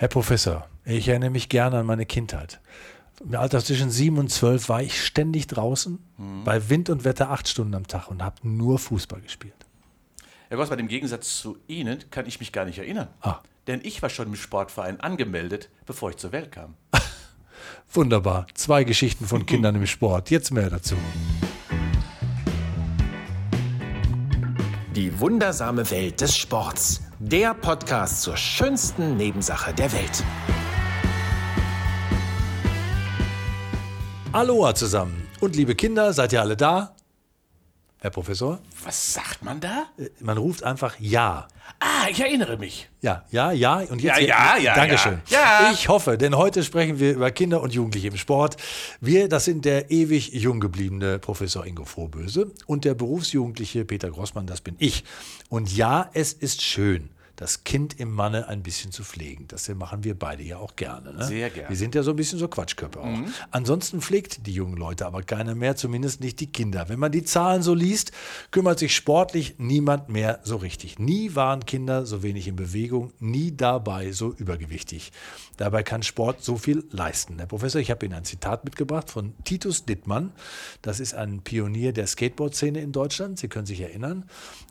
Herr Professor, ich erinnere mich gerne an meine Kindheit. Im Alter zwischen sieben und zwölf war ich ständig draußen, Mhm. bei Wind und Wetter acht Stunden am Tag und habe nur Fußball gespielt. Herr Gossmann, im Gegensatz zu Ihnen kann ich mich gar nicht erinnern. Ah. Denn ich war schon im Sportverein angemeldet, bevor ich zur Welt kam. Wunderbar. Zwei Geschichten von Kindern im Sport. Jetzt mehr dazu. Die wundersame Welt des Sports. Der Podcast zur schönsten Nebensache der Welt. Aloha zusammen. Und liebe Kinder, seid ihr alle da? Herr Professor? Was sagt man da? Man ruft einfach Ja. Ah, ich erinnere mich. Ja, ja, ja. Und jetzt Ja, ja, ja, Dankeschön. ja. Ja. Ich hoffe, denn heute sprechen wir über Kinder und Jugendliche im Sport. Wir, das sind der ewig jung gebliebene Professor Ingo Frohböse und der berufsjugendliche Peter Grossmann, das bin ich. Und ja, es ist schön. Das Kind im Manne ein bisschen zu pflegen. Das machen wir beide ja auch gerne. Ne? Sehr gerne. Wir sind ja so ein bisschen so Quatschköpfe auch. Ansonsten pflegt die jungen Leute aber keiner mehr, zumindest nicht die Kinder. Wenn man die Zahlen so liest, kümmert sich sportlich niemand mehr so richtig. Nie waren Kinder so wenig in Bewegung, nie dabei so übergewichtig. Dabei kann Sport so viel leisten. Herr Professor, ich habe Ihnen ein Zitat mitgebracht von Titus Dittmann. Das ist ein Pionier der Skateboard-Szene in Deutschland. Sie können sich erinnern.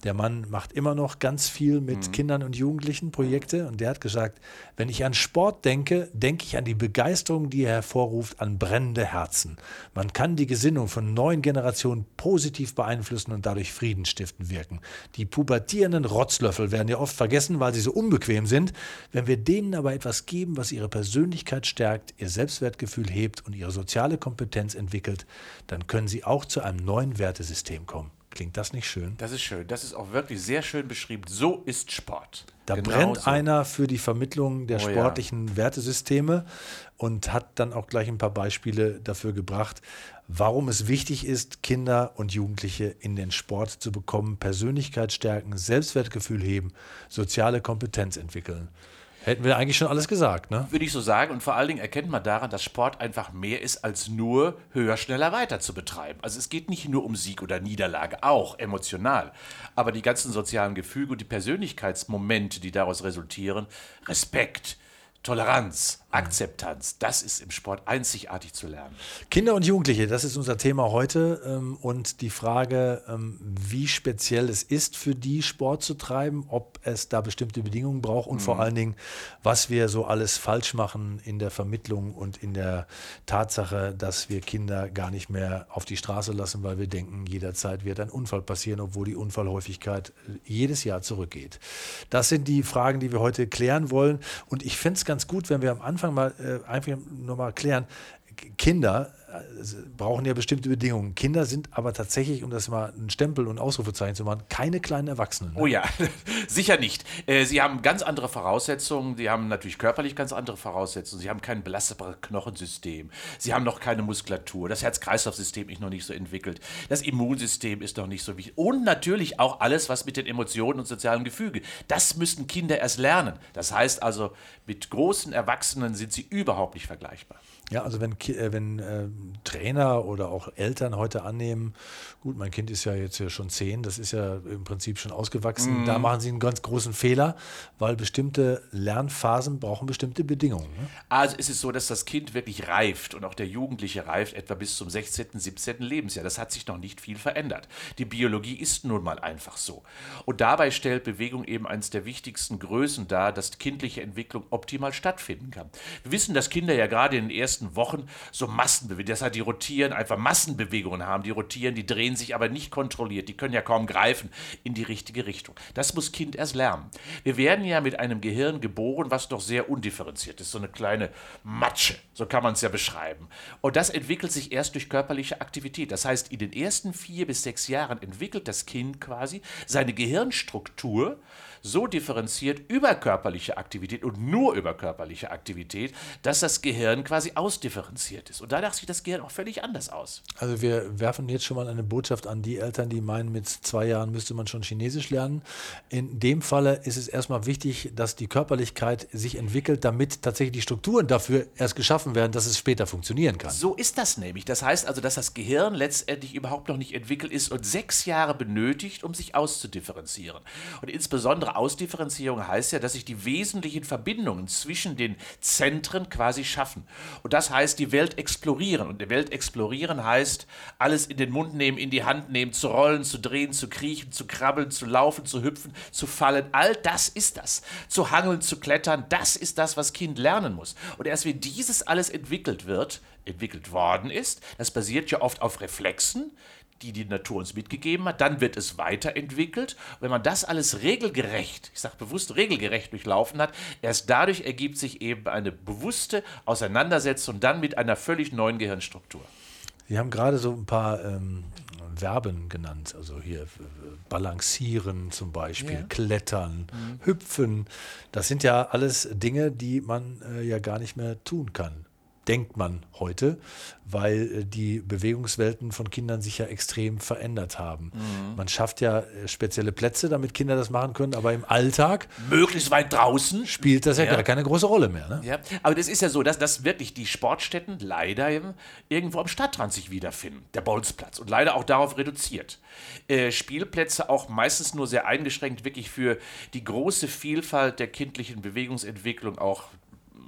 Der Mann macht immer noch ganz viel mit Kindern und Jugendlichen Projekte. Und der hat gesagt, wenn ich an Sport denke, denke ich an die Begeisterung, die er hervorruft, an brennende Herzen. Man kann die Gesinnung von neuen Generationen positiv beeinflussen und dadurch friedensstiftend wirken. Die pubertierenden Rotzlöffel werden ja oft vergessen, weil sie so unbequem sind. Wenn wir denen aber etwas geben, was ihre Persönlichkeit stärkt, ihr Selbstwertgefühl hebt und ihre soziale Kompetenz entwickelt, dann können sie auch zu einem neuen Wertesystem kommen. Klingt das nicht schön? Das ist schön. Das ist auch wirklich sehr schön beschrieben. So ist Sport. Da Genau brennt so. einer für die Vermittlung der Oh ja. sportlichen Wertesysteme und hat dann auch gleich ein paar Beispiele dafür gebracht, warum es wichtig ist, Kinder und Jugendliche in den Sport zu bekommen, Persönlichkeit stärken, Selbstwertgefühl heben, soziale Kompetenz entwickeln. Hätten wir eigentlich schon alles gesagt, ne? Würde ich so sagen. Und vor allen Dingen erkennt man daran, dass Sport einfach mehr ist, als nur höher, schneller, weiter zu betreiben. Also es geht nicht nur um Sieg oder Niederlage, auch emotional. Aber die ganzen sozialen Gefüge und die Persönlichkeitsmomente, die daraus resultieren, Respekt, Toleranz, Akzeptanz, das ist im Sport einzigartig zu lernen. Kinder und Jugendliche, das ist unser Thema heute. ähm, Und die Frage, ähm, wie speziell es ist für die, Sport zu treiben, ob es da bestimmte Bedingungen braucht und vor allen Dingen, was wir so alles falsch machen in der Vermittlung und in der Tatsache, dass wir Kinder gar nicht mehr auf die Straße lassen, weil wir denken, jederzeit wird ein Unfall passieren, obwohl die Unfallhäufigkeit äh, jedes Jahr zurückgeht. Das sind die Fragen, die wir heute klären wollen. Und ich fände es ganz gut, wenn wir am Anfang mal äh, einfach nochmal klären, K- Kinder brauchen ja bestimmte Bedingungen. Kinder sind aber tatsächlich, um das mal ein Stempel und Ausrufezeichen zu machen, keine kleinen Erwachsenen. ne? Oh ja, sicher nicht. Äh, Sie haben ganz andere Voraussetzungen. Sie haben natürlich körperlich ganz andere Voraussetzungen. Sie haben kein belastbares Knochensystem. Sie haben noch keine Muskulatur. Das Herz-Kreislauf-System ist noch nicht so entwickelt. Das Immunsystem ist noch nicht so wichtig. Und natürlich auch alles, was mit den Emotionen und sozialen Gefüge. Das müssen Kinder erst lernen. Das heißt also, mit großen Erwachsenen sind sie überhaupt nicht vergleichbar. Ja, also wenn, äh, wenn äh, Trainer oder auch Eltern heute annehmen, gut, mein Kind ist ja jetzt ja schon zehn, das ist ja im Prinzip schon ausgewachsen, da machen sie einen ganz großen Fehler, weil bestimmte Lernphasen brauchen bestimmte Bedingungen. Ne? Also ist es so, dass das Kind wirklich reift und auch der Jugendliche reift etwa bis zum 16., 17. Lebensjahr. Das hat sich noch nicht viel verändert. Die Biologie ist nun mal einfach so. Und dabei stellt Bewegung eben eines der wichtigsten Größen dar, dass kindliche Entwicklung optimal stattfinden kann. Wir wissen, dass Kinder ja gerade in den ersten Wochen so Massenbewegungen, das heißt, die rotieren, einfach Massenbewegungen haben, die rotieren, die drehen sich aber nicht kontrolliert, die können ja kaum greifen in die richtige Richtung. Das muss Kind erst lernen. Wir werden ja mit einem Gehirn geboren, was doch sehr undifferenziert ist, so eine kleine Matsche, so kann man es ja beschreiben. Und das entwickelt sich erst durch körperliche Aktivität. Das heißt, in den ersten vier bis sechs Jahren entwickelt das Kind quasi seine Gehirnstruktur so differenziert über körperliche Aktivität und nur über körperliche Aktivität, dass das Gehirn quasi ausdifferenziert ist. Und danach sieht das Gehirn auch völlig anders aus. Also wir werfen jetzt schon mal eine Botschaft an die Eltern, die meinen, mit zwei Jahren müsste man schon Chinesisch lernen. In dem Falle ist es erstmal wichtig, dass die Körperlichkeit sich entwickelt, damit tatsächlich die Strukturen dafür erst geschaffen werden, dass es später funktionieren kann. So ist das nämlich. Das heißt also, dass das Gehirn letztendlich überhaupt noch nicht entwickelt ist und sechs Jahre benötigt, um sich auszudifferenzieren. Und insbesondere besondere Ausdifferenzierung heißt ja, dass sich die wesentlichen Verbindungen zwischen den Zentren quasi schaffen. Und das heißt, die Welt explorieren. Und die Welt explorieren heißt, alles in den Mund nehmen, in die Hand nehmen, zu rollen, zu drehen, zu kriechen, zu krabbeln, zu laufen, zu hüpfen, zu fallen. All das ist das. Zu hangeln, zu klettern, das ist das, was Kind lernen muss. Und erst wenn dieses alles entwickelt wird, entwickelt worden ist, das basiert ja oft auf Reflexen, die die Natur uns mitgegeben hat, dann wird es weiterentwickelt. Wenn man das alles regelgerecht, ich sage bewusst regelgerecht durchlaufen hat, erst dadurch ergibt sich eben eine bewusste Auseinandersetzung dann mit einer völlig neuen Gehirnstruktur. Sie haben gerade so ein paar ähm, Verben genannt, also hier balancieren zum Beispiel, ja. klettern, mhm. hüpfen. Das sind ja alles Dinge, die man äh, ja gar nicht mehr tun kann denkt man heute, weil äh, die Bewegungswelten von Kindern sich ja extrem verändert haben. Mhm. Man schafft ja äh, spezielle Plätze, damit Kinder das machen können, aber im Alltag möglichst weit draußen spielt das ja, ja. keine große Rolle mehr. Ne? Ja, aber das ist ja so, dass, dass wirklich die Sportstätten leider irgendwo am Stadtrand sich wiederfinden, der Bolzplatz und leider auch darauf reduziert. Äh, Spielplätze auch meistens nur sehr eingeschränkt wirklich für die große Vielfalt der kindlichen Bewegungsentwicklung auch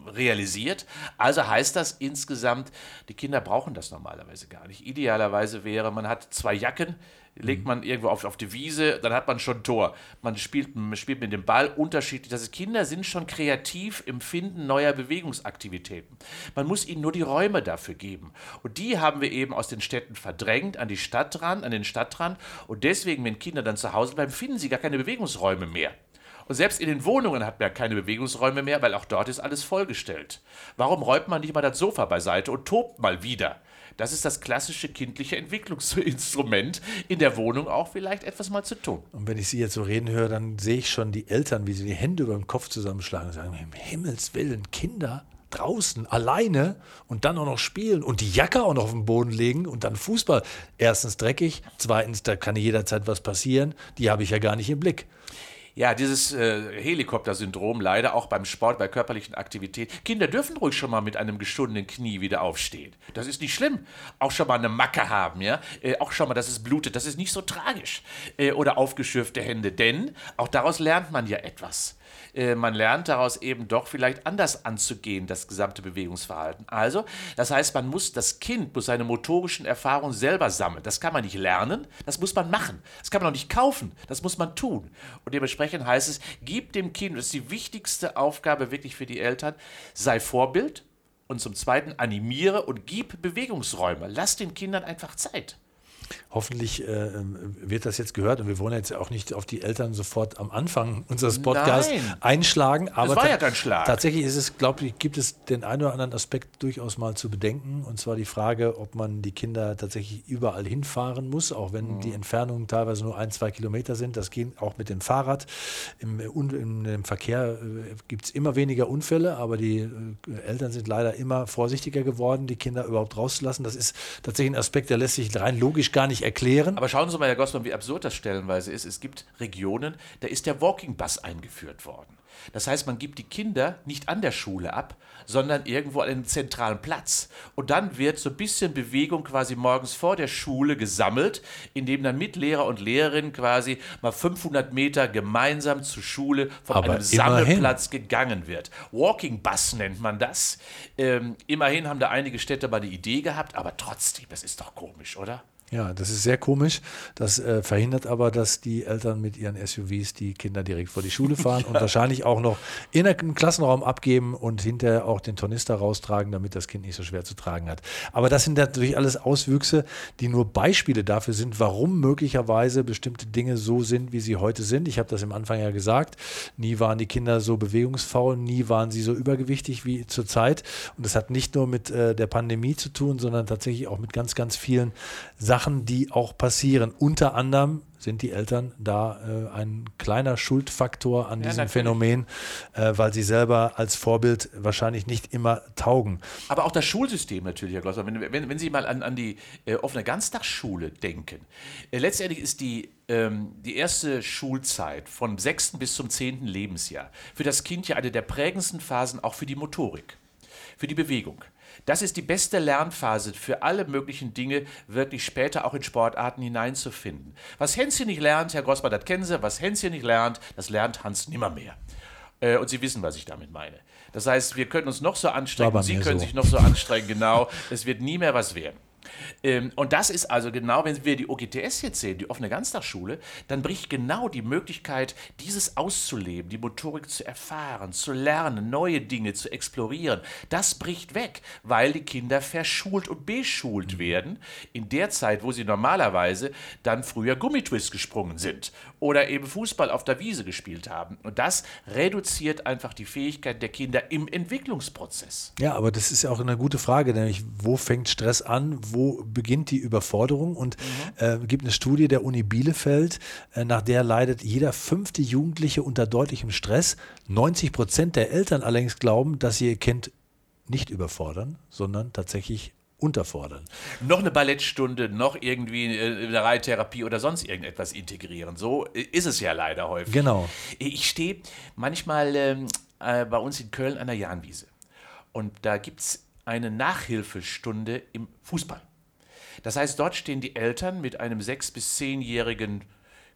realisiert. Also heißt das insgesamt, die Kinder brauchen das normalerweise gar nicht. Idealerweise wäre, man hat zwei Jacken, legt mhm. man irgendwo auf, auf die Wiese, dann hat man schon ein Tor. Man spielt, man spielt mit dem Ball unterschiedlich. Das ist, Kinder sind schon kreativ im Finden neuer Bewegungsaktivitäten. Man muss ihnen nur die Räume dafür geben. Und die haben wir eben aus den Städten verdrängt, an die Stadt ran, an den Stadtrand. Und deswegen, wenn Kinder dann zu Hause bleiben, finden sie gar keine Bewegungsräume mehr. Und selbst in den Wohnungen hat man keine Bewegungsräume mehr, weil auch dort ist alles vollgestellt. Warum räumt man nicht mal das Sofa beiseite und tobt mal wieder? Das ist das klassische kindliche Entwicklungsinstrument, in der Wohnung auch vielleicht etwas mal zu tun. Und wenn ich Sie jetzt so reden höre, dann sehe ich schon die Eltern, wie sie die Hände über den Kopf zusammenschlagen und sagen, im Himmels Willen, Kinder draußen alleine und dann auch noch spielen und die Jacke auch noch auf den Boden legen und dann Fußball. Erstens dreckig, zweitens, da kann jederzeit was passieren. Die habe ich ja gar nicht im Blick. Ja, dieses äh, Helikopter-Syndrom leider auch beim Sport, bei körperlichen Aktivitäten. Kinder dürfen ruhig schon mal mit einem geschundenen Knie wieder aufstehen. Das ist nicht schlimm. Auch schon mal eine Macke haben, ja. Äh, auch schon mal, dass es blutet. Das ist nicht so tragisch. Äh, oder aufgeschürfte Hände. Denn auch daraus lernt man ja etwas. Äh, man lernt daraus eben doch vielleicht anders anzugehen, das gesamte Bewegungsverhalten. Also, das heißt, man muss, das Kind muss seine motorischen Erfahrungen selber sammeln. Das kann man nicht lernen, das muss man machen. Das kann man auch nicht kaufen, das muss man tun. Und dementsprechend heißt es, gib dem Kind, das ist die wichtigste Aufgabe wirklich für die Eltern, sei Vorbild und zum Zweiten animiere und gib Bewegungsräume. Lass den Kindern einfach Zeit. Hoffentlich äh, wird das jetzt gehört und wir wollen jetzt auch nicht auf die Eltern sofort am Anfang unseres Podcasts Nein. einschlagen. Aber das war ja kein Schlag. Tatsächlich ist es, glaube ich, gibt es den einen oder anderen Aspekt durchaus mal zu bedenken. Und zwar die Frage, ob man die Kinder tatsächlich überall hinfahren muss, auch wenn mhm. die Entfernungen teilweise nur ein, zwei Kilometer sind. Das geht auch mit dem Fahrrad. Im, im, im Verkehr äh, gibt es immer weniger Unfälle, aber die äh, Eltern sind leider immer vorsichtiger geworden, die Kinder überhaupt rauszulassen. Das ist tatsächlich ein Aspekt, der lässt sich rein logisch gar gar nicht erklären. Aber schauen Sie mal, Herr Gossmann, wie absurd das stellenweise ist. Es gibt Regionen, da ist der Walking Bus eingeführt worden. Das heißt, man gibt die Kinder nicht an der Schule ab, sondern irgendwo an einem zentralen Platz. Und dann wird so ein bisschen Bewegung quasi morgens vor der Schule gesammelt, indem dann mit Lehrer und Lehrerinnen quasi mal 500 Meter gemeinsam zur Schule von Aber einem Sammelplatz gegangen wird. Walking Bus nennt man das. Ähm, immerhin haben da einige Städte mal die Idee gehabt, aber trotzdem, das ist doch komisch, oder? Ja, das ist sehr komisch. Das äh, verhindert aber, dass die Eltern mit ihren SUVs die Kinder direkt vor die Schule fahren ja. und wahrscheinlich auch noch in einen Klassenraum abgeben und hinterher auch den Tornister raustragen, damit das Kind nicht so schwer zu tragen hat. Aber das sind natürlich alles Auswüchse, die nur Beispiele dafür sind, warum möglicherweise bestimmte Dinge so sind, wie sie heute sind. Ich habe das im Anfang ja gesagt. Nie waren die Kinder so bewegungsfaul, nie waren sie so übergewichtig wie zurzeit. Und das hat nicht nur mit äh, der Pandemie zu tun, sondern tatsächlich auch mit ganz, ganz vielen Sachen Sachen, die auch passieren. Unter anderem sind die Eltern da äh, ein kleiner Schuldfaktor an ja, diesem natürlich. Phänomen, äh, weil sie selber als Vorbild wahrscheinlich nicht immer taugen. Aber auch das Schulsystem natürlich, Herr Glosser. Wenn, wenn, wenn Sie mal an, an die äh, offene Ganztagsschule denken, äh, letztendlich ist die, ähm, die erste Schulzeit von 6. bis zum 10. Lebensjahr für das Kind ja eine der prägendsten Phasen auch für die Motorik für die Bewegung. Das ist die beste Lernphase für alle möglichen Dinge, wirklich später auch in Sportarten hineinzufinden. Was Hänschen nicht lernt, Herr Grossmann, das kennen Sie, was Hänschen nicht lernt, das lernt Hans nimmermehr. Äh, und Sie wissen, was ich damit meine. Das heißt, wir können uns noch so anstrengen, Sie können so. sich noch so anstrengen, genau. Es wird nie mehr was werden. Ähm, und das ist also genau, wenn wir die OGTS jetzt sehen, die offene Ganztagsschule, dann bricht genau die Möglichkeit, dieses auszuleben, die Motorik zu erfahren, zu lernen, neue Dinge zu explorieren. Das bricht weg, weil die Kinder verschult und beschult werden in der Zeit, wo sie normalerweise dann früher Gummitwist gesprungen sind oder eben Fußball auf der Wiese gespielt haben. Und das reduziert einfach die Fähigkeit der Kinder im Entwicklungsprozess. Ja, aber das ist ja auch eine gute Frage, nämlich wo fängt Stress an, wo beginnt die Überforderung? Und mhm. äh, gibt eine Studie der Uni Bielefeld, äh, nach der leidet jeder fünfte Jugendliche unter deutlichem Stress. 90 Prozent der Eltern allerdings glauben, dass sie ihr Kind nicht überfordern, sondern tatsächlich unterfordern. Noch eine Ballettstunde, noch irgendwie eine Reittherapie oder sonst irgendetwas integrieren. So ist es ja leider häufig. Genau. Ich stehe manchmal ähm, äh, bei uns in Köln an der Jahnwiese. Und da gibt es eine Nachhilfestunde im Fußball. Das heißt, dort stehen die Eltern mit einem sechs- bis zehnjährigen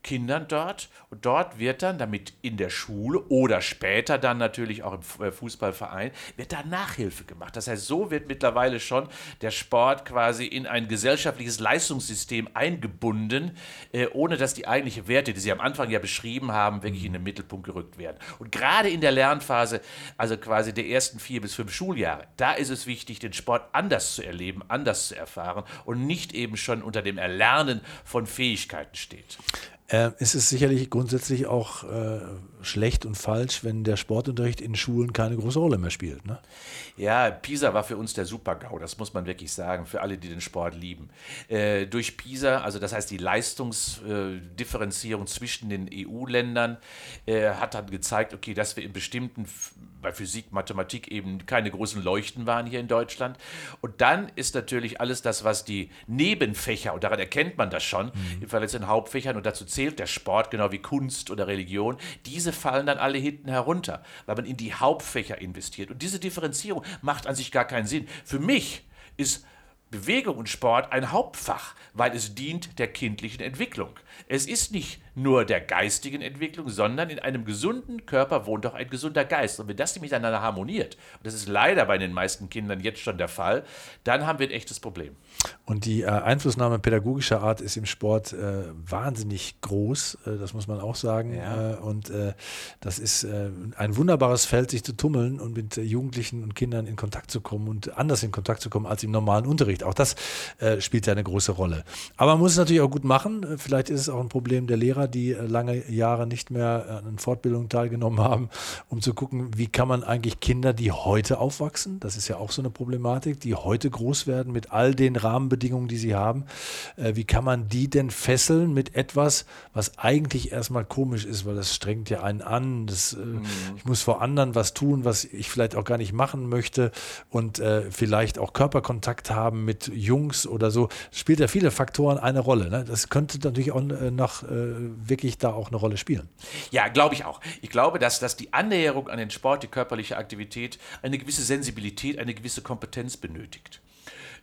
Kindern dort. Und dort wird dann, damit in der Schule oder später dann natürlich auch im äh, Fußballverein, wird da Nachhilfe gemacht. Das heißt, so wird mittlerweile schon der Sport quasi in ein gesellschaftliches Leistungssystem eingebunden, äh, ohne dass die eigentlichen Werte, die Sie am Anfang ja beschrieben haben, wirklich in den Mittelpunkt gerückt werden. Und gerade in der Lernphase, also quasi der ersten vier bis fünf Schuljahre, da ist es wichtig, den Sport anders zu erleben, anders zu erfahren und nicht eben schon unter dem Erlernen von Fähigkeiten steht. Äh, ist es sicherlich grundsätzlich auch äh, schlecht und falsch, wenn der Sportunterricht in Schulen keine große Rolle mehr spielt. Ne? Ja, Pisa war für uns der Super-GAU, das muss man wirklich sagen, für alle, die den Sport lieben. Äh, durch Pisa, also das heißt die Leistungsdifferenzierung zwischen den EU-Ländern, äh, hat dann gezeigt, okay, dass wir in bestimmten bei Physik, Mathematik eben keine großen Leuchten waren hier in Deutschland. Und dann ist natürlich alles das, was die Nebenfächer, und daran erkennt man das schon, mhm. im in Hauptfächern, und dazu zählt der Sport, genau wie Kunst oder Religion, diese fallen dann alle hinten herunter, weil man in die Hauptfächer investiert. Und diese Differenzierung macht an sich gar keinen Sinn. Für mich ist Bewegung und Sport ein Hauptfach, weil es dient der kindlichen Entwicklung. Es ist nicht nur der geistigen Entwicklung, sondern in einem gesunden Körper wohnt auch ein gesunder Geist. Und wenn das nicht miteinander harmoniert, und das ist leider bei den meisten Kindern jetzt schon der Fall, dann haben wir ein echtes Problem. Und die äh, Einflussnahme pädagogischer Art ist im Sport äh, wahnsinnig groß, äh, das muss man auch sagen. Ja. Äh, und äh, das ist ein wunderbares Feld, sich zu tummeln und mit Jugendlichen und Kindern in Kontakt zu kommen und anders in Kontakt zu kommen als im normalen Unterricht. Auch das spielt ja eine große Rolle. Aber man muss es natürlich auch gut machen. Vielleicht ist es auch ein Problem der Lehrer, die lange Jahre nicht mehr an Fortbildungen teilgenommen haben, um zu gucken, wie kann man eigentlich Kinder, die heute aufwachsen, das ist ja auch so eine Problematik, die heute groß werden mit all den Rahmenbedingungen, die sie haben, äh, wie kann man die denn fesseln mit etwas, was eigentlich erstmal komisch ist, weil das strengt ja einen an. Das, äh, mhm. Ich muss vor anderen was tun, was ich vielleicht auch gar nicht machen möchte und äh, vielleicht auch Körperkontakt haben mit Jungs oder so. Das spielt ja viele Faktoren eine Rolle. Ne? Das könnte natürlich auch äh, noch äh, wirklich da auch eine Rolle spielen. Ja, glaube ich auch. Ich glaube, dass, dass die Annäherung an den Sport, die körperliche Aktivität, eine gewisse Sensibilität, eine gewisse Kompetenz benötigt.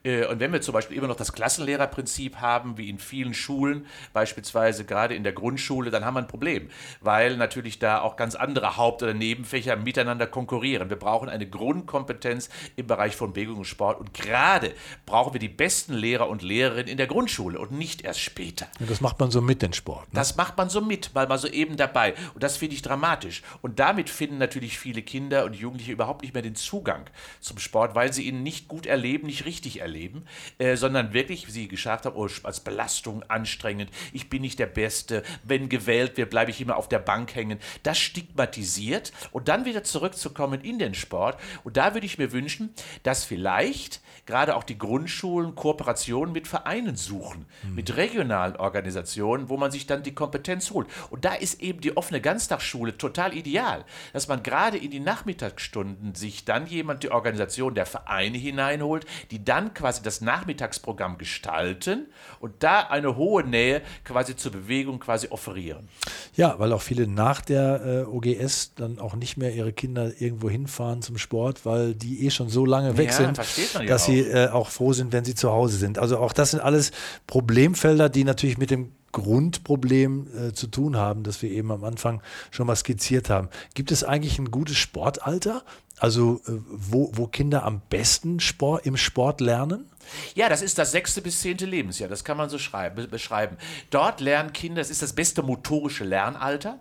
Äh, und wenn wir zum Beispiel immer noch das Klassenlehrerprinzip haben, wie in vielen Schulen, beispielsweise gerade in der Grundschule, dann haben wir ein Problem, weil natürlich da auch ganz andere Haupt- oder Nebenfächer miteinander konkurrieren. Wir brauchen eine Grundkompetenz im Bereich von Bewegung und Sport und gerade brauchen wir die besten Lehrer und Lehrerinnen in der Grundschule und nicht erst später. Ja, das macht man so mit, den Sport. Ne? Das macht man so mit, weil man so eben dabei. Und das finde ich dramatisch. Und damit finden natürlich viele Kinder und Jugendliche überhaupt nicht mehr den Zugang zum Sport, weil sie ihn nicht gut erleben, nicht richtig erleben erleben, äh, sondern wirklich, wie Sie geschafft haben, oh, als Belastung anstrengend, ich bin nicht der Beste, wenn gewählt wird, bleibe ich immer auf der Bank hängen. Das stigmatisiert und dann wieder zurückzukommen in den Sport. Und da würde ich mir wünschen, dass vielleicht gerade auch die Grundschulen Kooperationen mit Vereinen suchen, mhm. mit regionalen Organisationen, wo man sich dann die Kompetenz holt. Und da ist eben die offene Ganztagsschule total ideal, dass man gerade in die Nachmittagsstunden sich dann jemand die Organisation der Vereine hineinholt, die die dann quasi das Nachmittagsprogramm gestalten und da eine hohe Nähe quasi zur Bewegung quasi offerieren. Ja, weil auch viele nach der äh, OGS dann auch nicht mehr ihre Kinder irgendwo hinfahren zum Sport, weil die eh schon so lange weg Ja, sind, dass auch. sie äh, auch froh sind, wenn sie zu Hause sind. Also auch das sind alles Problemfelder, die natürlich mit dem Grundproblem äh, zu tun haben, das wir eben am Anfang schon mal skizziert haben. Gibt es eigentlich ein gutes Sportalter? Also äh, wo, wo Kinder am besten Sport, im Sport lernen? Ja, das ist das sechste bis zehnte Lebensjahr, das kann man so schreiben, be- beschreiben. Dort lernen Kinder, das ist das beste motorische Lernalter.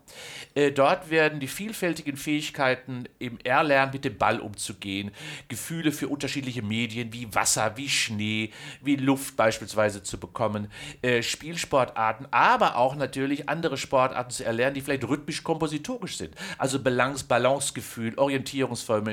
Äh, dort werden die vielfältigen Fähigkeiten im Erlernen mit dem Ball umzugehen, Gefühle für unterschiedliche Medien wie Wasser, wie Schnee, wie Luft beispielsweise zu bekommen, äh, Spielsportarten, aber auch natürlich andere Sportarten zu erlernen, die vielleicht rhythmisch-kompositorisch sind. Also Balance, Balancegefühl,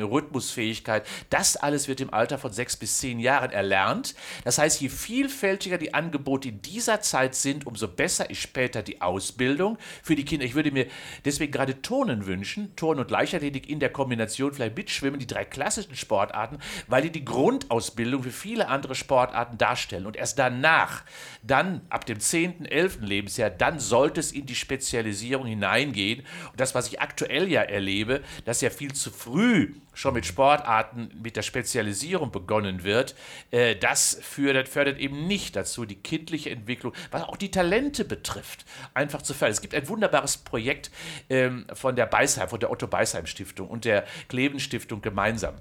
Orientierungsformen, Rhythmusfähigkeit, das alles wird im Alter von sechs bis zehn Jahren erlernt. Das heißt, je vielfältiger die Angebote in dieser Zeit sind, umso besser ist später die Ausbildung für die Kinder. Ich würde mir deswegen gerade Turnen wünschen, Turnen und Leichtathletik in der Kombination, vielleicht mitschwimmen, die drei klassischen Sportarten, weil die die Grundausbildung für viele andere Sportarten darstellen. Und erst danach, dann ab dem 10., 11. Lebensjahr, dann sollte es in die Spezialisierung hineingehen. Und das, was ich aktuell ja erlebe, dass ja viel zu früh schon mit Sportarten mit der Spezialisierung begonnen wird, äh, das fördert, fördert eben nicht dazu, die kindliche Entwicklung, was auch die Talente betrifft, einfach zu fördern. Es gibt ein wunderbares Projekt ähm, von der Beisheim, von der Otto Beisheim Stiftung und der Kleven Stiftung gemeinsam.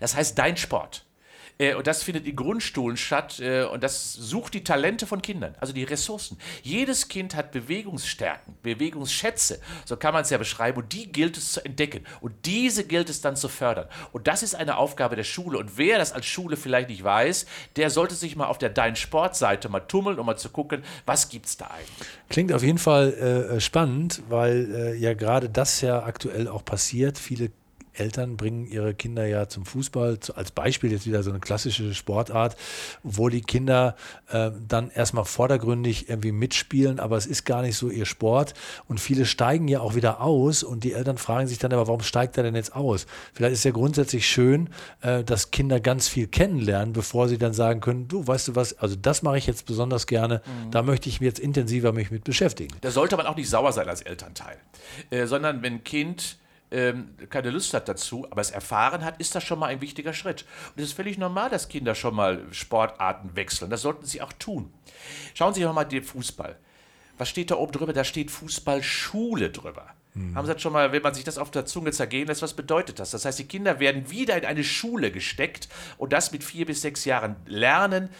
Das heißt Dein Sport. Äh, Und das findet in Grundschulen statt äh, und das sucht die Talente von Kindern, also die Ressourcen. Jedes Kind hat Bewegungsstärken, Bewegungsschätze, so kann man es ja beschreiben, und die gilt es zu entdecken und diese gilt es dann zu fördern. Und das ist eine Aufgabe der Schule. Und wer das als Schule vielleicht nicht weiß, der sollte sich mal auf der Dein Sport-Seite mal tummeln, um mal zu gucken, was gibt es da eigentlich. Klingt auf jeden Fall äh, spannend, weil äh, ja gerade das ja aktuell auch passiert. Viele Eltern bringen ihre Kinder ja zum Fußball, als Beispiel jetzt wieder so eine klassische Sportart, wo die Kinder äh, dann erstmal vordergründig irgendwie mitspielen, aber es ist gar nicht so ihr Sport. Und viele steigen ja auch wieder aus und die Eltern fragen sich dann aber, warum steigt er denn jetzt aus? Vielleicht ist ja grundsätzlich schön, äh, dass Kinder ganz viel kennenlernen, bevor sie dann sagen können, du, weißt du was, also das mache ich jetzt besonders gerne, da möchte ich mich jetzt intensiver mich mit beschäftigen. Da sollte man auch nicht sauer sein als Elternteil, äh, sondern wenn ein Kind ähm, keine Lust hat dazu, aber es erfahren hat, ist das schon mal ein wichtiger Schritt. Und es ist völlig normal, dass Kinder schon mal Sportarten wechseln. Das sollten sie auch tun. Schauen Sie sich mal den Fußball. Was steht da oben drüber? Da steht Fußballschule drüber. Haben Sie das schon mal, wenn man sich das auf der Zunge zergehen lässt, was bedeutet das? Das heißt, die Kinder werden wieder in eine Schule gesteckt und das mit vier bis sechs Jahren lernen,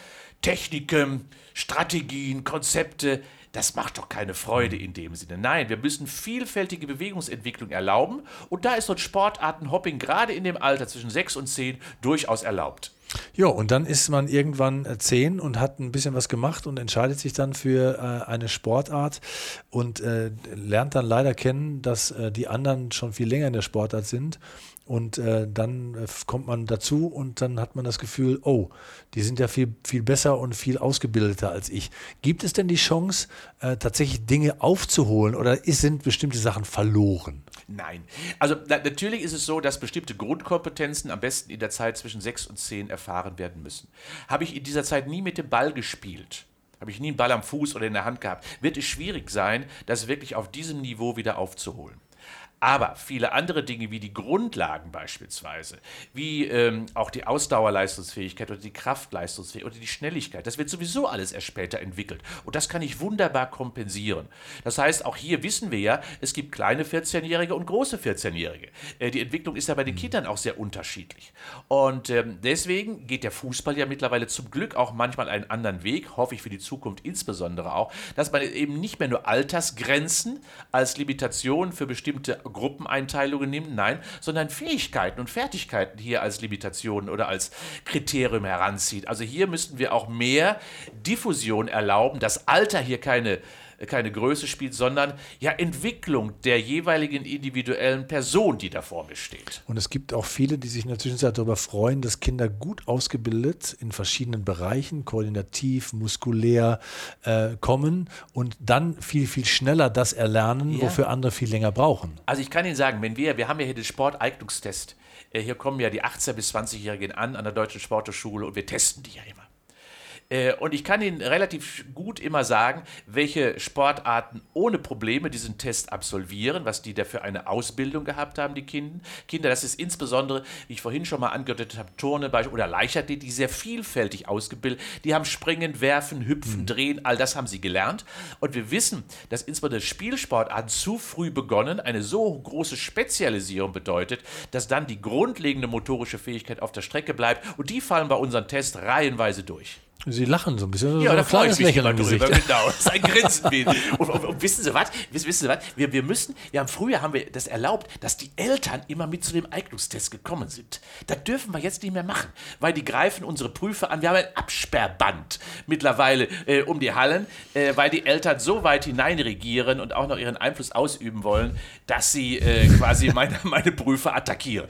Techniken, Strategien, Konzepte. Das macht doch keine Freude in dem Sinne. Nein, wir müssen vielfältige Bewegungsentwicklung erlauben und da ist so ein Sportartenhopping gerade in dem Alter zwischen sechs und zehn durchaus erlaubt. Ja, und dann ist man irgendwann äh, zehn und hat ein bisschen was gemacht und entscheidet sich dann für äh, eine Sportart und äh, lernt dann leider kennen, dass äh, die anderen schon viel länger in der Sportart sind. Und äh, dann äh, kommt man dazu und dann hat man das Gefühl, oh, die sind ja viel, viel besser und viel ausgebildeter als ich. Gibt es denn die Chance, äh, tatsächlich Dinge aufzuholen oder ist, sind bestimmte Sachen verloren? Nein. Also na, natürlich ist es so, dass bestimmte Grundkompetenzen am besten in der Zeit zwischen sechs und zehn erfahren werden müssen. Habe ich in dieser Zeit nie mit dem Ball gespielt, habe ich nie einen Ball am Fuß oder in der Hand gehabt, wird es schwierig sein, das wirklich auf diesem Niveau wieder aufzuholen. Aber viele andere Dinge wie die Grundlagen beispielsweise, wie ähm, auch die Ausdauerleistungsfähigkeit oder die Kraftleistungsfähigkeit oder die Schnelligkeit, das wird sowieso alles erst später entwickelt. Und das kann ich wunderbar kompensieren. Das heißt, auch hier wissen wir ja, es gibt kleine 14-Jährige und große 14-Jährige. Äh, die Entwicklung ist ja bei den Kindern auch sehr unterschiedlich. Und ähm, deswegen geht der Fußball ja mittlerweile zum Glück auch manchmal einen anderen Weg, hoffe ich für die Zukunft insbesondere auch, dass man eben nicht mehr nur Altersgrenzen als Limitation für bestimmte Gruppeneinteilungen nimmt, nein, sondern Fähigkeiten und Fertigkeiten hier als Limitation oder als Kriterium heranzieht. Also hier müssten wir auch mehr Diffusion erlauben, dass Alter hier keine keine Größe spielt, sondern ja Entwicklung der jeweiligen individuellen Person, die da vor mir steht. Und es gibt auch viele, die sich in der Zwischenzeit darüber freuen, dass Kinder gut ausgebildet in verschiedenen Bereichen, koordinativ, muskulär, äh, kommen und dann viel, viel schneller das erlernen, Ja. wofür andere viel länger brauchen. Also ich kann Ihnen sagen, wenn wir, wir haben ja hier den Sporteignungstest, Äh, hier kommen ja die 18- bis 20-Jährigen an an der Deutschen Sporthochschule und wir testen die ja immer. Äh, und ich kann Ihnen relativ gut immer sagen, welche Sportarten ohne Probleme diesen Test absolvieren, was die da für eine Ausbildung gehabt haben, die Kinder. Kinder, das ist insbesondere, wie ich vorhin schon mal angedeutet habe, Turne oder Leichtathletik, die sehr vielfältig ausgebildet. Die haben Springen, Werfen, Hüpfen, mhm. Drehen, all das haben sie gelernt. Und wir wissen, dass insbesondere Spielsportarten zu früh begonnen eine so große Spezialisierung bedeutet, dass dann die grundlegende motorische Fähigkeit auf der Strecke bleibt. Und die fallen bei unseren Tests reihenweise durch. Sie lachen so ein bisschen. Ja, so da freue ich mich Lächeln drüber. Genau, das ist ein Grinsen. und, und, und, wissen Sie was? Wissen, wissen Sie was? Wir, wir müssen, wir haben früher haben wir das erlaubt, dass die Eltern immer mit zu dem Eignungstest gekommen sind. Das dürfen wir jetzt nicht mehr machen, weil die greifen unsere Prüfer an. Wir haben ein Absperrband mittlerweile äh, um die Hallen, äh, weil die Eltern so weit hineinregieren und auch noch ihren Einfluss ausüben wollen, dass sie äh, quasi meine, meine Prüfer attackieren.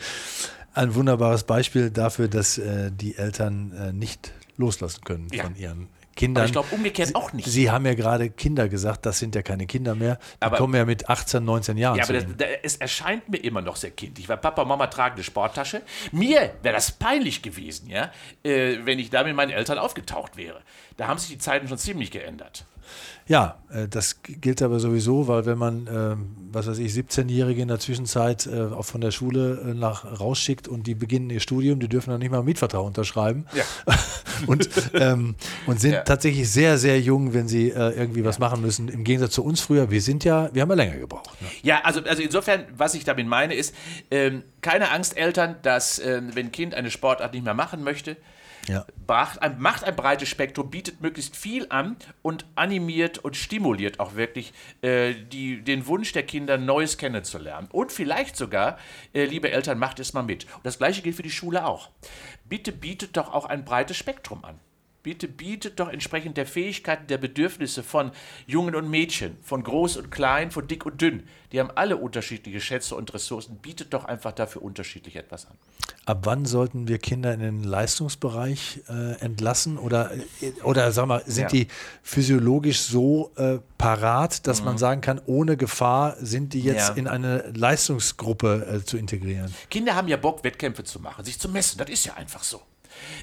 Ein wunderbares Beispiel dafür, dass äh, die Eltern äh, nicht loslassen können ja. von ihren Kindern. Aber ich glaube umgekehrt auch nicht. Sie haben ja gerade Kinder gesagt, das sind ja keine Kinder mehr. Die aber, kommen ja mit 18, 19 Jahren. Ja, aber das, das, es erscheint mir immer noch sehr kindlich, weil Papa und Mama tragen eine Sporttasche. Mir wäre das peinlich gewesen, ja, äh, wenn ich da mit meinen Eltern aufgetaucht wäre. Da haben sich die Zeiten schon ziemlich geändert. Ja, äh, das gilt aber sowieso, weil wenn man, äh, was weiß ich, 17-Jährige in der Zwischenzeit äh, auch von der Schule nach rausschickt und die beginnen ihr Studium, die dürfen dann nicht mal einen Mietvertrag unterschreiben ja. und, ähm, und sind ja. tatsächlich sehr, sehr jung, wenn sie irgendwie ja. was machen müssen. Im Gegensatz zu uns früher, wir sind ja, wir haben ja länger gebraucht. Ne? Ja, also, also insofern, was ich damit meine, ist, ähm, keine Angst, Eltern, dass ähm, wenn ein Kind eine Sportart nicht mehr machen möchte, ja. macht, ein, macht ein breites Spektrum, bietet möglichst viel an und animiert und stimuliert auch wirklich äh, die, den Wunsch der Kinder, Neues kennenzulernen. Und vielleicht sogar, äh, liebe Eltern, macht es mal mit. Und das gleiche gilt für die Schule auch. Bitte bietet doch auch ein breites Spektrum an. Bitte bietet doch entsprechend der Fähigkeiten, der Bedürfnisse von Jungen und Mädchen, von groß und klein, von dick und dünn. Die haben alle unterschiedliche Schätze und Ressourcen. Bietet doch einfach dafür unterschiedlich etwas an. Ab wann sollten wir Kinder in den Leistungsbereich äh, entlassen? Oder, oder sag mal, sind ja. die physiologisch so äh, parat, dass mhm. man sagen kann, ohne Gefahr sind die jetzt ja. in eine Leistungsgruppe äh, zu integrieren? Kinder haben ja Bock, Wettkämpfe zu machen, sich zu messen. Das ist ja einfach so.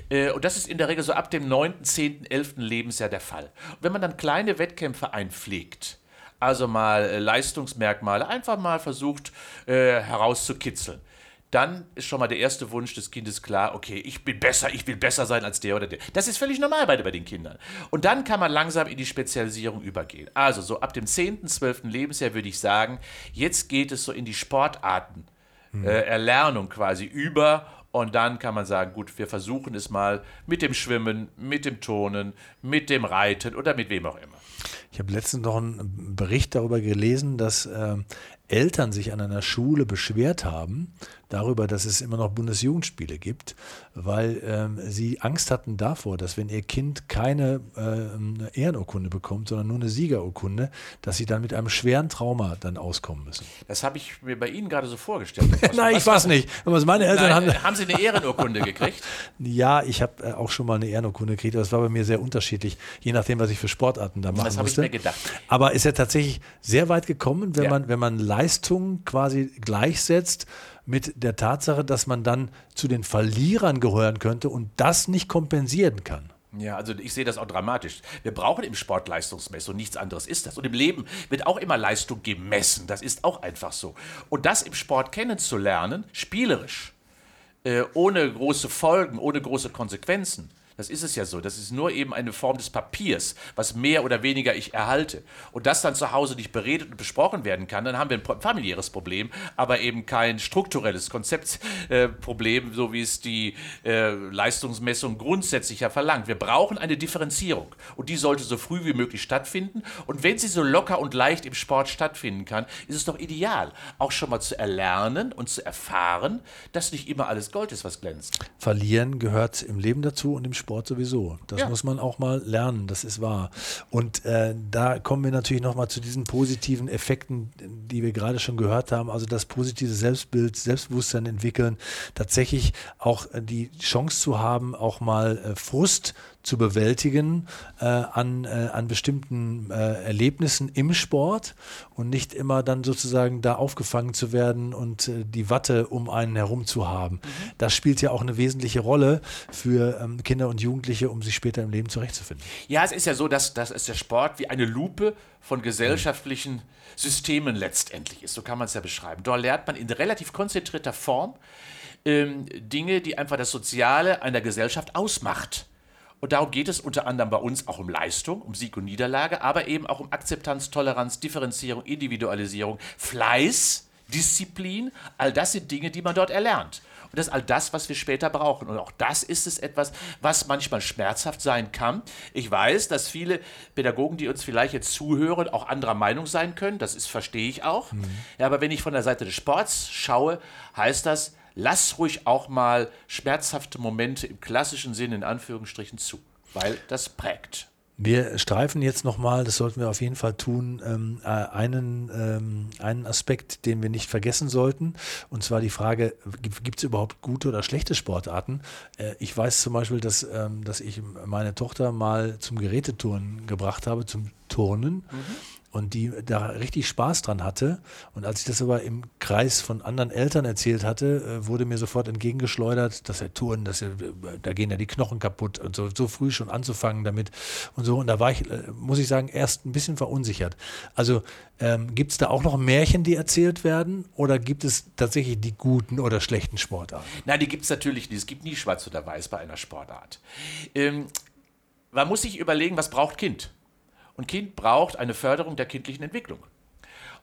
Äh, und das ist in der Regel so ab dem 9., 10., 11. Lebensjahr der Fall. Und wenn man dann kleine Wettkämpfe einpflegt, also mal äh, Leistungsmerkmale einfach mal versucht äh, herauszukitzeln, dann ist schon mal der erste Wunsch des Kindes klar, okay, ich bin besser, ich will besser sein als der oder der. Das ist völlig normal bei, bei den Kindern. Und dann kann man langsam in die Spezialisierung übergehen. Also so ab dem 10., 12. Lebensjahr würde ich sagen, jetzt geht es so in die Sportarten. Hm. Äh, Erlernung quasi über und dann kann man sagen, gut, wir versuchen es mal mit dem Schwimmen, mit dem Turnen, mit dem Reiten oder mit wem auch immer. Ich habe letztens noch einen Bericht darüber gelesen, dass äh, Eltern sich an einer Schule beschwert haben, darüber, dass es immer noch Bundesjugendspiele gibt, weil ähm, sie Angst hatten davor, dass wenn ihr Kind keine äh, Ehrenurkunde bekommt, sondern nur eine Siegerurkunde, dass sie dann mit einem schweren Trauma dann auskommen müssen. Das habe ich mir bei Ihnen gerade so vorgestellt. Nein, ich weiß nicht. Aber meine Eltern Nein, haben, haben Sie eine Ehrenurkunde gekriegt? ja, ich habe äh, auch schon mal eine Ehrenurkunde gekriegt, aber es war bei mir sehr unterschiedlich, je nachdem, was ich für Sportarten da machen das musste. Das habe ich mir gedacht. Aber ist ja tatsächlich sehr weit gekommen, wenn ja. man wenn man Leistung quasi gleichsetzt mit der Tatsache, dass man dann zu den Verlierern gehören könnte und das nicht kompensieren kann. Ja, also ich sehe das auch dramatisch. Wir brauchen im Sport Leistungsmessung, nichts anderes ist das. Und im Leben wird auch immer Leistung gemessen, das ist auch einfach so. Und das im Sport kennenzulernen, spielerisch, äh, ohne große Folgen, ohne große Konsequenzen, das ist es ja so. Das ist nur eben eine Form des Papiers, was mehr oder weniger ich erhalte. Und das dann zu Hause nicht beredet und besprochen werden kann, dann haben wir ein familiäres Problem, aber eben kein strukturelles Konzeptproblem, äh, so wie es die äh, Leistungsmessung grundsätzlich ja verlangt. Wir brauchen eine Differenzierung und die sollte so früh wie möglich stattfinden. Und wenn sie so locker und leicht im Sport stattfinden kann, ist es doch ideal, auch schon mal zu erlernen und zu erfahren, dass nicht immer alles Gold ist, was glänzt. Verlieren gehört im Leben dazu und im Sport Sport sowieso. Das ja. muss man auch mal lernen, das ist wahr. Und äh, da kommen wir natürlich nochmal zu diesen positiven Effekten, die wir gerade schon gehört haben. Also das positive Selbstbild, Selbstbewusstsein entwickeln, tatsächlich auch äh, die Chance zu haben, auch mal äh, Frust zu bewältigen äh, an, äh, an bestimmten äh, Erlebnissen im Sport und nicht immer dann sozusagen da aufgefangen zu werden und äh, die Watte um einen herum zu haben. Mhm. Das spielt ja auch eine wesentliche Rolle für ähm, Kinder und Jugendliche, um sich später im Leben zurechtzufinden. Ja, es ist ja so, dass, dass es der Sport wie eine Lupe von gesellschaftlichen Systemen letztendlich ist. So kann man es ja beschreiben. Dort lernt man in relativ konzentrierter Form ähm, Dinge, die einfach das Soziale einer Gesellschaft ausmacht. Und darum geht es unter anderem bei uns auch um Leistung, um Sieg und Niederlage, aber eben auch um Akzeptanz, Toleranz, Differenzierung, Individualisierung, Fleiß, Disziplin. All das sind Dinge, die man dort erlernt. Und das ist all das, was wir später brauchen. Und auch das ist es etwas, was manchmal schmerzhaft sein kann. Ich weiß, dass viele Pädagogen, die uns vielleicht jetzt zuhören, auch anderer Meinung sein können. Das ist, verstehe ich auch. Mhm. Ja, aber wenn ich von der Seite des Sports schaue, heißt das, lass ruhig auch mal schmerzhafte Momente im klassischen Sinn in Anführungsstrichen zu, weil das prägt. Wir streifen jetzt nochmal, das sollten wir auf jeden Fall tun, ähm, äh, einen, ähm, einen Aspekt, den wir nicht vergessen sollten. Und zwar die Frage, gibt es überhaupt gute oder schlechte Sportarten? Äh, ich weiß zum Beispiel, dass, ähm, dass ich meine Tochter mal zum Geräteturnen gebracht habe, zum Turnen. Mhm und die da richtig Spaß dran hatte. Und als ich das aber im Kreis von anderen Eltern erzählt hatte, äh, wurde mir sofort entgegengeschleudert, dass er Touren, dass er, da gehen ja die Knochen kaputt und so, so früh schon anzufangen damit und so. Und da war ich, äh, muss ich sagen, erst ein bisschen verunsichert. Also ähm, gibt es da auch noch Märchen, die erzählt werden oder gibt es tatsächlich die guten oder schlechten Sportarten? Nein, die gibt es natürlich nicht. Es gibt nie schwarz oder weiß bei einer Sportart. Ähm, man muss sich überlegen, was braucht Kind? Und Kind braucht eine Förderung der kindlichen Entwicklung.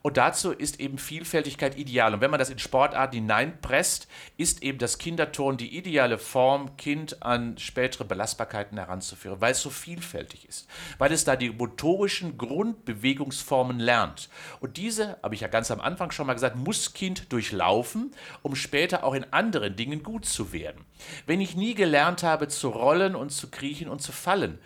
Und dazu ist eben Vielfältigkeit ideal. Und wenn man das in Sportarten hineinpresst, ist eben das Kinderturnen die ideale Form, Kind an spätere Belastbarkeiten heranzuführen, weil es so vielfältig ist, weil es da die motorischen Grundbewegungsformen lernt. Und diese, habe ich ja ganz am Anfang schon mal gesagt, muss Kind durchlaufen, um später auch in anderen Dingen gut zu werden. Wenn ich nie gelernt habe zu rollen und zu kriechen und zu fallen,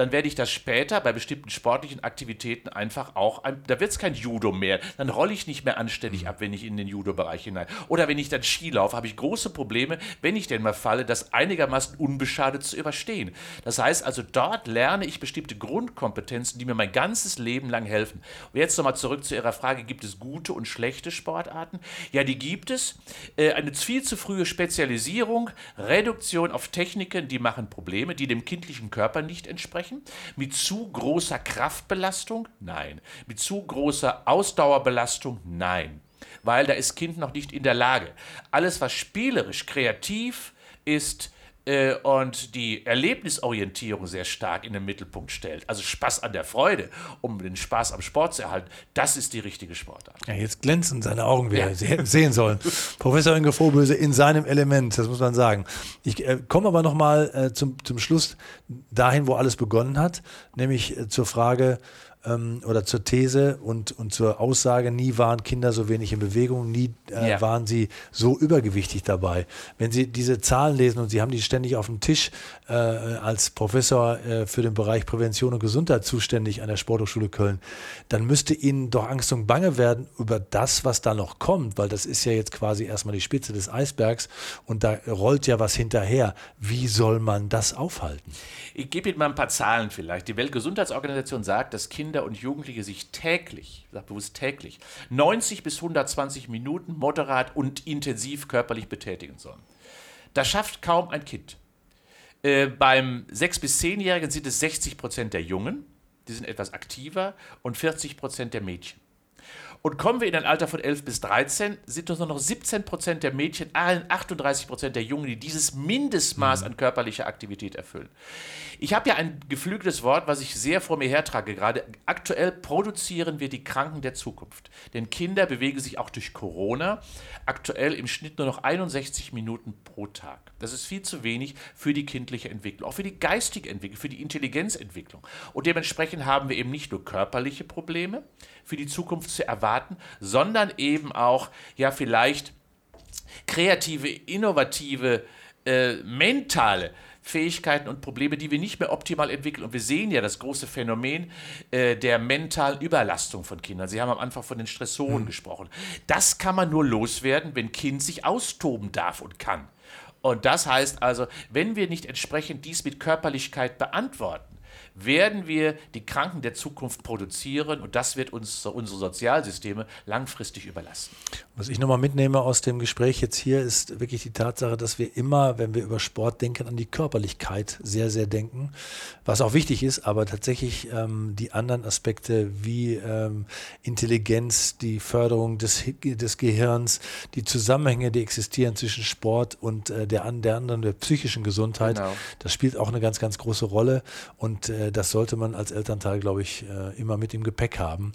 dann werde ich das später bei bestimmten sportlichen Aktivitäten einfach auch, ein, da wird es kein Judo mehr, dann rolle ich nicht mehr anständig ab, wenn ich in den Judo-Bereich hinein. Oder wenn ich dann Ski laufe, habe ich große Probleme, wenn ich denn mal falle, das einigermaßen unbeschadet zu überstehen. Das heißt also, dort lerne ich bestimmte Grundkompetenzen, die mir mein ganzes Leben lang helfen. Und jetzt nochmal zurück zu Ihrer Frage, gibt es gute und schlechte Sportarten? Ja, die gibt es. Äh, eine viel zu frühe Spezialisierung, Reduktion auf Techniken, die machen Probleme, die dem kindlichen Körper nicht entsprechen sprechen? Mit zu großer Kraftbelastung? Nein. Mit zu großer Ausdauerbelastung? Nein. Weil da ist Kind noch nicht in der Lage. Alles, was spielerisch, kreativ ist, äh, und die Erlebnisorientierung sehr stark in den Mittelpunkt stellt, also Spaß an der Freude, um den Spaß am Sport zu erhalten, das ist die richtige Sportart. Ja, jetzt glänzen seine Augen, wie ja. Sie hätten sehen sollen. Professor Inge Vorböse in seinem Element, das muss man sagen. Ich äh, komme aber nochmal äh, zum, zum Schluss dahin, wo alles begonnen hat, nämlich äh, zur Frage, ähm, oder zur These und, und zur Aussage, nie waren Kinder so wenig in Bewegung, nie äh, ja. waren sie so übergewichtig dabei. Wenn Sie diese Zahlen lesen und Sie haben die ständig auf dem Tisch äh, als Professor äh, für den Bereich Prävention und Gesundheit zuständig an der Sporthochschule Köln, dann müsste Ihnen doch Angst und Bange werden über das, was da noch kommt, weil das ist ja jetzt quasi erstmal die Spitze des Eisbergs und da rollt ja was hinterher. Wie soll man das aufhalten? Ich gebe Ihnen mal ein paar Zahlen vielleicht. Die Weltgesundheitsorganisation sagt, dass Kinder und Jugendliche sich täglich, ich sage bewusst täglich, 90 bis 120 Minuten moderat und intensiv körperlich betätigen sollen. Das schafft kaum ein Kind. Äh, beim 6- bis 10-Jährigen sind es 60 Prozent der Jungen, die sind etwas aktiver, und 40 Prozent der Mädchen. Und kommen wir in ein Alter von 11 bis 13, sind es nur noch 17 Prozent der Mädchen, 38 Prozent der Jungen, die dieses Mindestmaß mhm. an körperlicher Aktivität erfüllen. Ich habe ja ein geflügeltes Wort, was ich sehr vor mir hertrage gerade. Aktuell produzieren wir die Kranken der Zukunft. Denn Kinder bewegen sich auch durch Corona aktuell im Schnitt nur noch 61 Minuten pro Tag. Das ist viel zu wenig für die kindliche Entwicklung, auch für die geistige Entwicklung, für die Intelligenzentwicklung. Und dementsprechend haben wir eben nicht nur körperliche Probleme für die Zukunft zu erwarten, sondern eben auch ja vielleicht kreative, innovative, äh, mentale Fähigkeiten und Probleme, die wir nicht mehr optimal entwickeln. Und wir sehen ja das große Phänomen äh, der mentalen Überlastung von Kindern. Sie haben am Anfang von den Stressoren mhm. gesprochen. Das kann man nur loswerden, wenn Kind sich austoben darf und kann. Und das heißt also, wenn wir nicht entsprechend dies mit Körperlichkeit beantworten, werden wir die Kranken der Zukunft produzieren und das wird uns unsere Sozialsysteme langfristig überlassen. Was ich nochmal mitnehme aus dem Gespräch jetzt hier, ist wirklich die Tatsache, dass wir immer, wenn wir über Sport denken, an die Körperlichkeit sehr, sehr denken, was auch wichtig ist, aber tatsächlich ähm, die anderen Aspekte wie ähm, Intelligenz, die Förderung des, des Gehirns, die Zusammenhänge, die existieren zwischen Sport und äh, der, der anderen, der psychischen Gesundheit, genau. das spielt auch eine ganz, ganz große Rolle und äh, äh, das sollte man als Elternteil, glaube ich, äh, immer mit im Gepäck haben,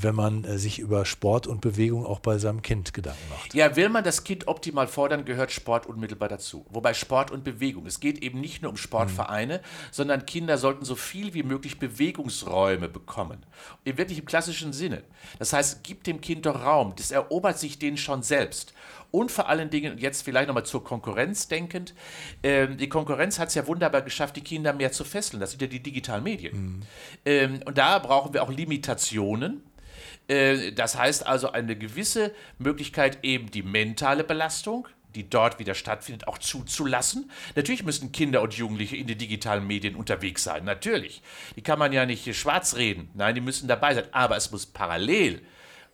wenn man äh, sich über Sport und Bewegung auch bei seinem Kind Gedanken macht. Ja, will man das Kind optimal fordern, gehört Sport unmittelbar dazu. Wobei Sport und Bewegung, es geht eben nicht nur um Sportvereine, mhm. sondern Kinder sollten so viel wie möglich Bewegungsräume bekommen. Wirklich im klassischen Sinne. Das heißt, gib dem Kind doch Raum, das erobert sich den schon selbst. Und vor allen Dingen, jetzt vielleicht nochmal zur Konkurrenz denkend, ähm, die Konkurrenz hat es ja wunderbar geschafft, die Kinder mehr zu fesseln. Das sind ja die digitalen Medien. Mhm. Ähm, und da brauchen wir auch Limitationen. Äh, das heißt also eine gewisse Möglichkeit, eben die mentale Belastung, die dort wieder stattfindet, auch zuzulassen. Natürlich müssen Kinder und Jugendliche in den digitalen Medien unterwegs sein, natürlich. Die kann man ja nicht schwarz reden, nein, die müssen dabei sein, aber es muss parallel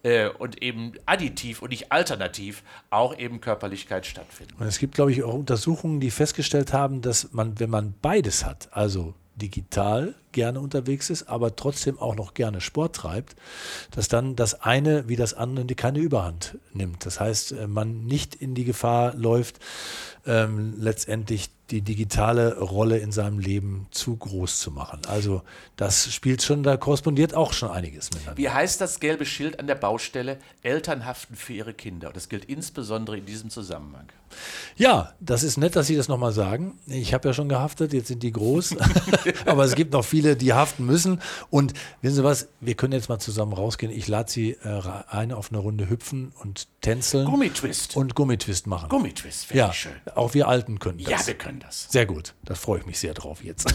äh, und eben additiv und nicht alternativ auch eben Körperlichkeit stattfinden. Und es gibt, glaube ich, auch Untersuchungen, die festgestellt haben, dass man, wenn man beides hat, also digital gerne unterwegs ist, aber trotzdem auch noch gerne Sport treibt, dass dann das eine wie das andere keine Überhand nimmt. Das heißt, äh, man nicht in die Gefahr läuft, ähm, letztendlich die digitale Rolle in seinem Leben zu groß zu machen. Also das spielt schon, da korrespondiert auch schon einiges miteinander. Wie heißt das gelbe Schild an der Baustelle? Eltern haften für ihre Kinder. Und das gilt insbesondere in diesem Zusammenhang. Ja, das ist nett, dass Sie das nochmal sagen. Ich habe ja schon gehaftet, jetzt sind die groß. Aber es gibt noch viele, die haften müssen. Und wissen Sie was, wir können jetzt mal zusammen rausgehen. Ich lade Sie äh, ein auf eine Runde hüpfen und tänzeln. Gummitwist. Und Gummitwist machen. Gummitwist, finde ja, ich schön. Auch wir Alten können das. Ja, wir können das. Sehr gut. Da freue ich mich sehr drauf jetzt.